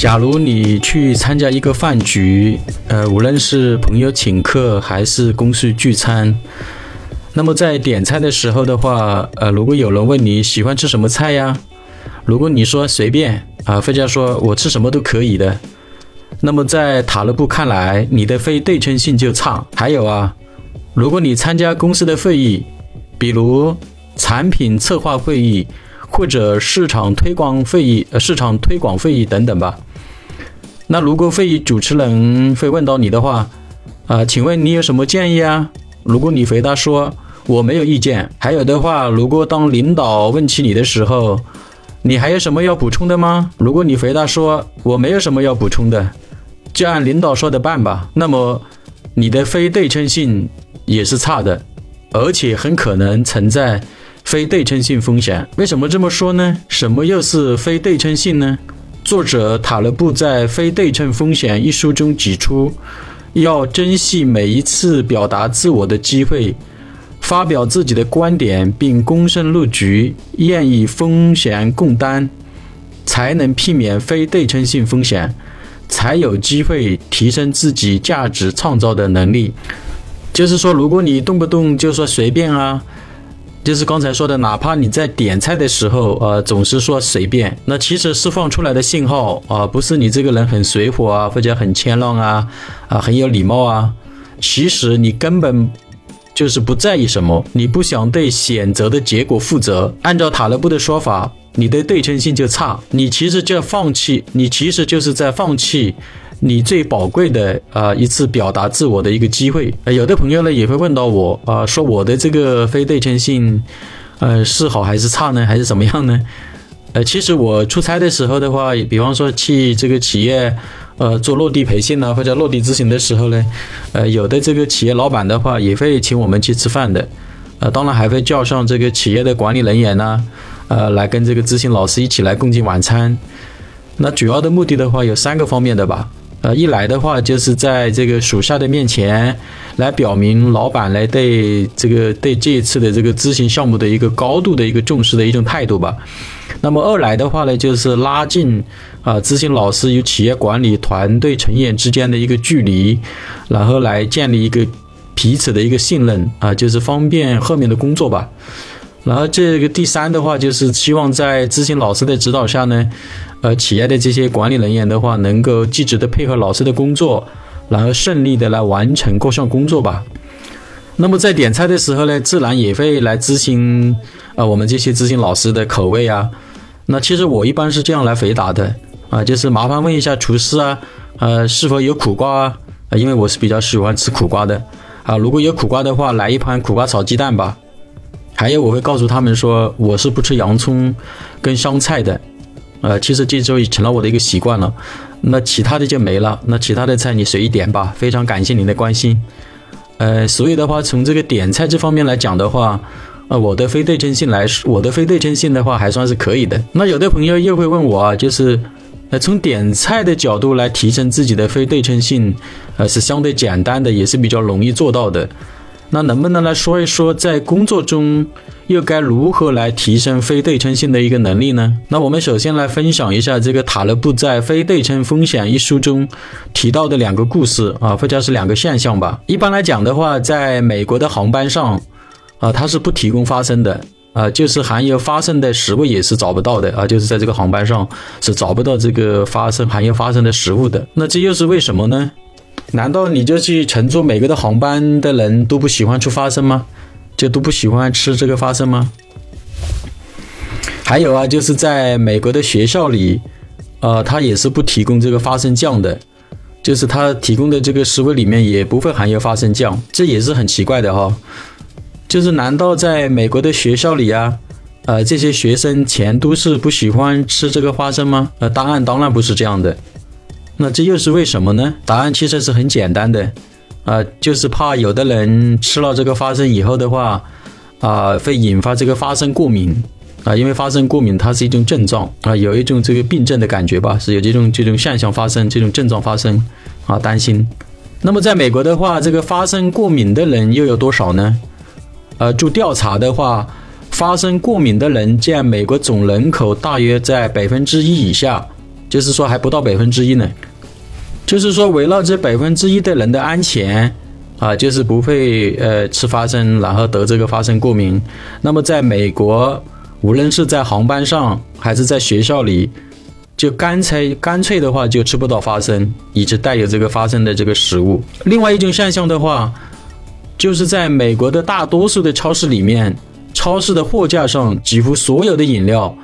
假如你去参加一个饭局，呃，无论是朋友请客还是公司聚餐，那么在点菜的时候的话，呃，如果有人问你喜欢吃什么菜呀，如果你说随便啊，或者说我吃什么都可以的，那么在塔勒布看来，你的非对称性就差。还有啊，如果你参加公司的会议，比如产品策划会议。或者市场推广会议、呃市场推广会议等等吧。那如果会议主持人会问到你的话，啊，请问你有什么建议啊？如果你回答说我没有意见，还有的话，如果当领导问起你的时候，你还有什么要补充的吗？如果你回答说我没有什么要补充的，就按领导说的办吧。那么你的非对称性也是差的，而且很可能存在。非对称性风险，为什么这么说呢？什么又是非对称性呢？作者塔勒布在《非对称风险》一书中指出，要珍惜每一次表达自我的机会，发表自己的观点，并躬身入局，愿意风险共担，才能避免非对称性风险，才有机会提升自己价值创造的能力。就是说，如果你动不动就说随便啊。就是刚才说的，哪怕你在点菜的时候，呃，总是说随便，那其实释放出来的信号啊，不是你这个人很随和啊，或者很谦让啊，啊，很有礼貌啊，其实你根本就是不在意什么，你不想对选择的结果负责。按照塔勒布的说法，你的对称性就差，你其实就放弃，你其实就是在放弃。你最宝贵的啊一次表达自我的一个机会，呃，有的朋友呢也会问到我啊，说我的这个非对称性，呃，是好还是差呢，还是怎么样呢？呃，其实我出差的时候的话，比方说去这个企业，呃，做落地培训呢，或者落地咨询的时候呢，呃，有的这个企业老板的话也会请我们去吃饭的，呃，当然还会叫上这个企业的管理人员呢，呃，来跟这个咨询老师一起来共进晚餐。那主要的目的的话有三个方面的吧。呃，一来的话，就是在这个属下的面前，来表明老板来对这个对这一次的这个咨询项目的一个高度的一个重视的一种态度吧。那么二来的话呢，就是拉近啊咨询老师与企业管理团队成员之间的一个距离，然后来建立一个彼此的一个信任啊，就是方便后面的工作吧。然后这个第三的话，就是希望在咨询老师的指导下呢。呃，企业的这些管理人员的话，能够积极的配合老师的工作，然后顺利的来完成各项工作吧。那么在点菜的时候呢，自然也会来咨询啊，我们这些咨询老师的口味啊。那其实我一般是这样来回答的啊，就是麻烦问一下厨师啊，呃，是否有苦瓜啊？因为我是比较喜欢吃苦瓜的啊。如果有苦瓜的话，来一盘苦瓜炒鸡蛋吧。还有，我会告诉他们说，我是不吃洋葱跟香菜的。呃，其实这就成了我的一个习惯了，那其他的就没了。那其他的菜你随意点吧。非常感谢您的关心。呃，所以的话，从这个点菜这方面来讲的话，呃，我的非对称性来说，我的非对称性的话还算是可以的。那有的朋友又会问我啊，就是呃，从点菜的角度来提升自己的非对称性，呃，是相对简单的，也是比较容易做到的。那能不能来说一说，在工作中又该如何来提升非对称性的一个能力呢？那我们首先来分享一下这个塔勒布在《非对称风险》一书中提到的两个故事啊，或者是两个现象吧。一般来讲的话，在美国的航班上啊，它是不提供发声的啊，就是含有发声的食物也是找不到的啊，就是在这个航班上是找不到这个发生含有发生的食物的。那这又是为什么呢？难道你就去乘坐美国的航班的人都不喜欢吃花生吗？就都不喜欢吃这个花生吗？还有啊，就是在美国的学校里，呃，他也是不提供这个花生酱的，就是他提供的这个食物里面也不会含有花生酱，这也是很奇怪的哈。就是难道在美国的学校里啊，呃，这些学生全都是不喜欢吃这个花生吗？呃，答案当然不是这样的。那这又是为什么呢？答案其实是很简单的，啊，就是怕有的人吃了这个花生以后的话，啊，会引发这个花生过敏，啊，因为花生过敏它是一种症状，啊，有一种这个病症的感觉吧，是有这种这种现象发生，这种症状发生，啊，担心。那么在美国的话，这个发生过敏的人又有多少呢？呃，做调查的话，发生过敏的人占美国总人口大约在百分之一以下。就是说还不到百分之一呢。就是说围绕这百分之一的人的安全啊，就是不会呃吃花生然后得这个花生过敏。那么在美国，无论是在航班上还是在学校里，就干脆干脆的话就吃不到花生以及带有这个花生的这个食物。另外一种现象的话，就是在美国的大多数的超市里面，超市的货架上几乎所有的饮料。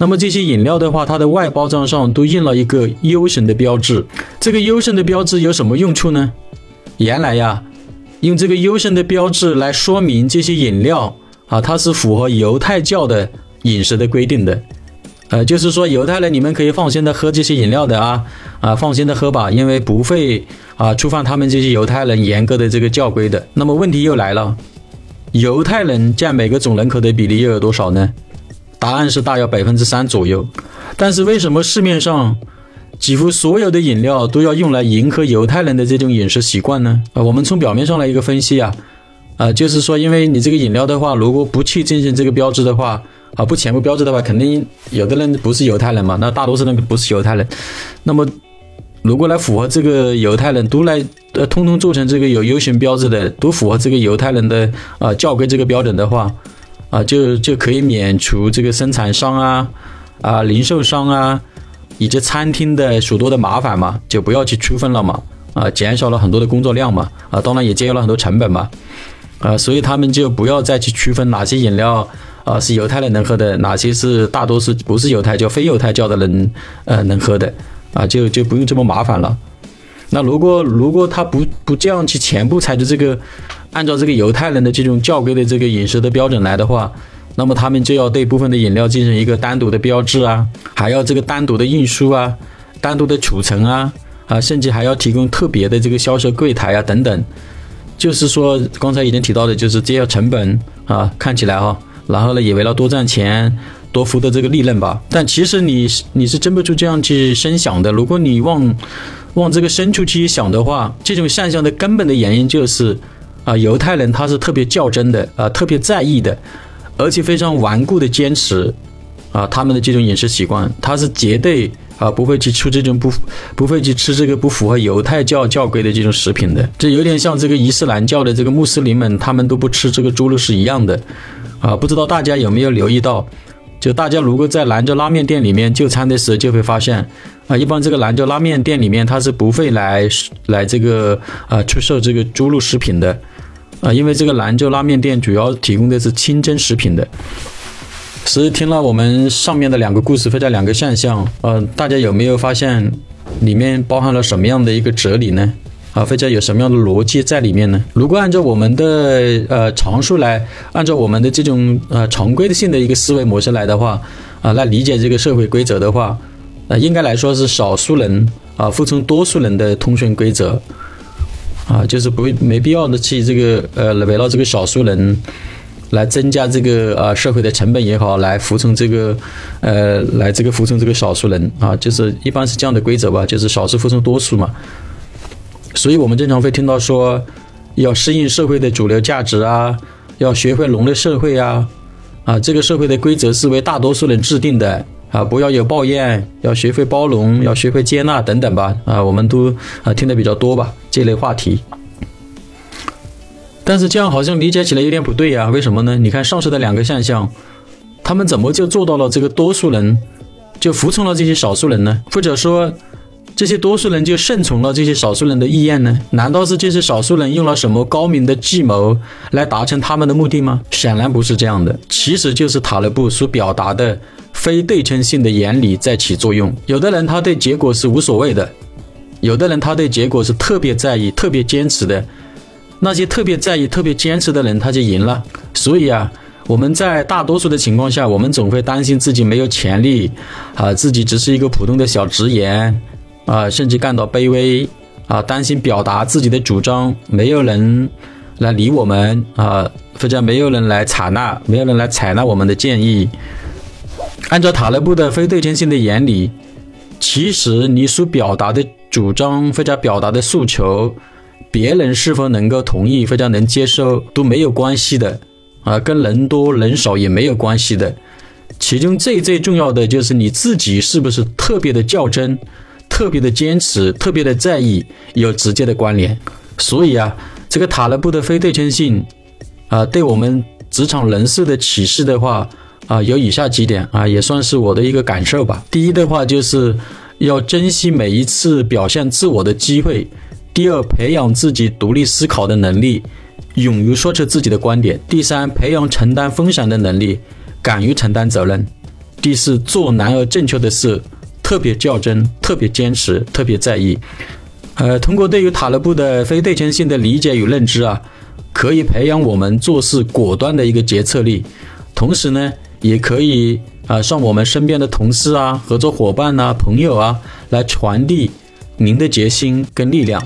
那么这些饮料的话，它的外包装上都印了一个优胜的标志。这个优胜的标志有什么用处呢？原来呀，用这个优胜的标志来说明这些饮料啊，它是符合犹太教的饮食的规定的。呃，就是说犹太人你们可以放心的喝这些饮料的啊啊，放心的喝吧，因为不会啊触犯他们这些犹太人严格的这个教规的。那么问题又来了，犹太人占每个总人口的比例又有多少呢？答案是大约百分之三左右，但是为什么市面上几乎所有的饮料都要用来迎合犹太人的这种饮食习惯呢？啊，我们从表面上来一个分析啊，啊，就是说，因为你这个饮料的话，如果不去进行这个标志的话，啊，不全部标志的话，肯定有的人不是犹太人嘛，那大多数人不是犹太人，那么如果来符合这个犹太人都来呃，通通做成这个有优选标志的，都符合这个犹太人的啊教规这个标准的话。啊，就就可以免除这个生产商啊、啊零售商啊以及餐厅的许多的麻烦嘛，就不要去区分了嘛，啊，减少了很多的工作量嘛，啊，当然也节约了很多成本嘛，啊，所以他们就不要再去区分哪些饮料啊是犹太人能喝的，哪些是大多是不是犹太教、非犹太教的人呃能喝的，啊，就就不用这么麻烦了。那如果如果他不不这样去全部采取这个。按照这个犹太人的这种教规的这个饮食的标准来的话，那么他们就要对部分的饮料进行一个单独的标志啊，还要这个单独的运输啊，单独的储存啊，啊，甚至还要提供特别的这个销售柜台啊等等。就是说，刚才已经提到的，就是这些成本啊，看起来哈，然后呢，也为了多赚钱、多获得这个利润吧。但其实你你是真不出这样去深想的。如果你往往这个深处去想的话，这种现象的根本的原因就是。啊，犹太人他是特别较真的，啊，特别在意的，而且非常顽固的坚持，啊，他们的这种饮食习惯，他是绝对啊不会去吃这种不不会去吃这个不符合犹太教教规的这种食品的。这有点像这个伊斯兰教的这个穆斯林们，他们都不吃这个猪肉是一样的，啊，不知道大家有没有留意到？就大家如果在兰州拉面店里面就餐的时候，就会发现，啊，一般这个兰州拉面店里面它是不会来来这个啊出售这个猪肉食品的。啊，因为这个兰州拉面店主要提供的是清真食品的，所以听了我们上面的两个故事或者两个现象，呃，大家有没有发现里面包含了什么样的一个哲理呢？啊，或者有什么样的逻辑在里面呢？如果按照我们的呃常数来，按照我们的这种呃常规的性的一个思维模式来的话，啊，来理解这个社会规则的话，呃，应该来说是少数人啊服从多数人的通讯规则。啊，就是不没必要的去这个呃围绕这个少数人来增加这个呃社会的成本也好，来服从这个呃来这个服从这个少数人啊，就是一般是这样的规则吧，就是少数服从多数嘛。所以我们经常会听到说要适应社会的主流价值啊，要学会融入社会啊，啊，这个社会的规则是为大多数人制定的。啊，不要有抱怨，要学会包容，要学会接纳等等吧。啊，我们都啊听得比较多吧这类话题。但是这样好像理解起来有点不对呀？为什么呢？你看上述的两个现象，他们怎么就做到了这个多数人就服从了这些少数人呢？或者说？这些多数人就顺从了这些少数人的意愿呢？难道是这些少数人用了什么高明的计谋来达成他们的目的吗？显然不是这样的，其实就是塔勒布所表达的非对称性的原理在起作用。有的人他对结果是无所谓的，有的人他对结果是特别在意、特别坚持的。那些特别在意、特别坚持的人他就赢了。所以啊，我们在大多数的情况下，我们总会担心自己没有潜力，啊，自己只是一个普通的小职员。啊，甚至感到卑微啊，担心表达自己的主张，没有人来理我们啊，或者没有人来采纳，没有人来采纳我们的建议。按照塔勒布的非对称性的原理，其实你所表达的主张或者表达的诉求，别人是否能够同意或者能接受都没有关系的啊，跟人多人少也没有关系的。其中最最重要的就是你自己是不是特别的较真、特别的坚持、特别的在意，有直接的关联。所以啊，这个塔勒布的非对称性啊，对我们职场人士的启示的话啊，有以下几点啊，也算是我的一个感受吧。第一的话就是要珍惜每一次表现自我的机会；第二，培养自己独立思考的能力，勇于说出自己的观点；第三，培养承担风险的能力。敢于承担责任。第四，做难而正确的事，特别较真，特别坚持，特别在意。呃，通过对于塔勒布的非对称性的理解与认知啊，可以培养我们做事果断的一个决策力。同时呢，也可以啊，向我们身边的同事啊、合作伙伴呐、朋友啊，来传递您的决心跟力量。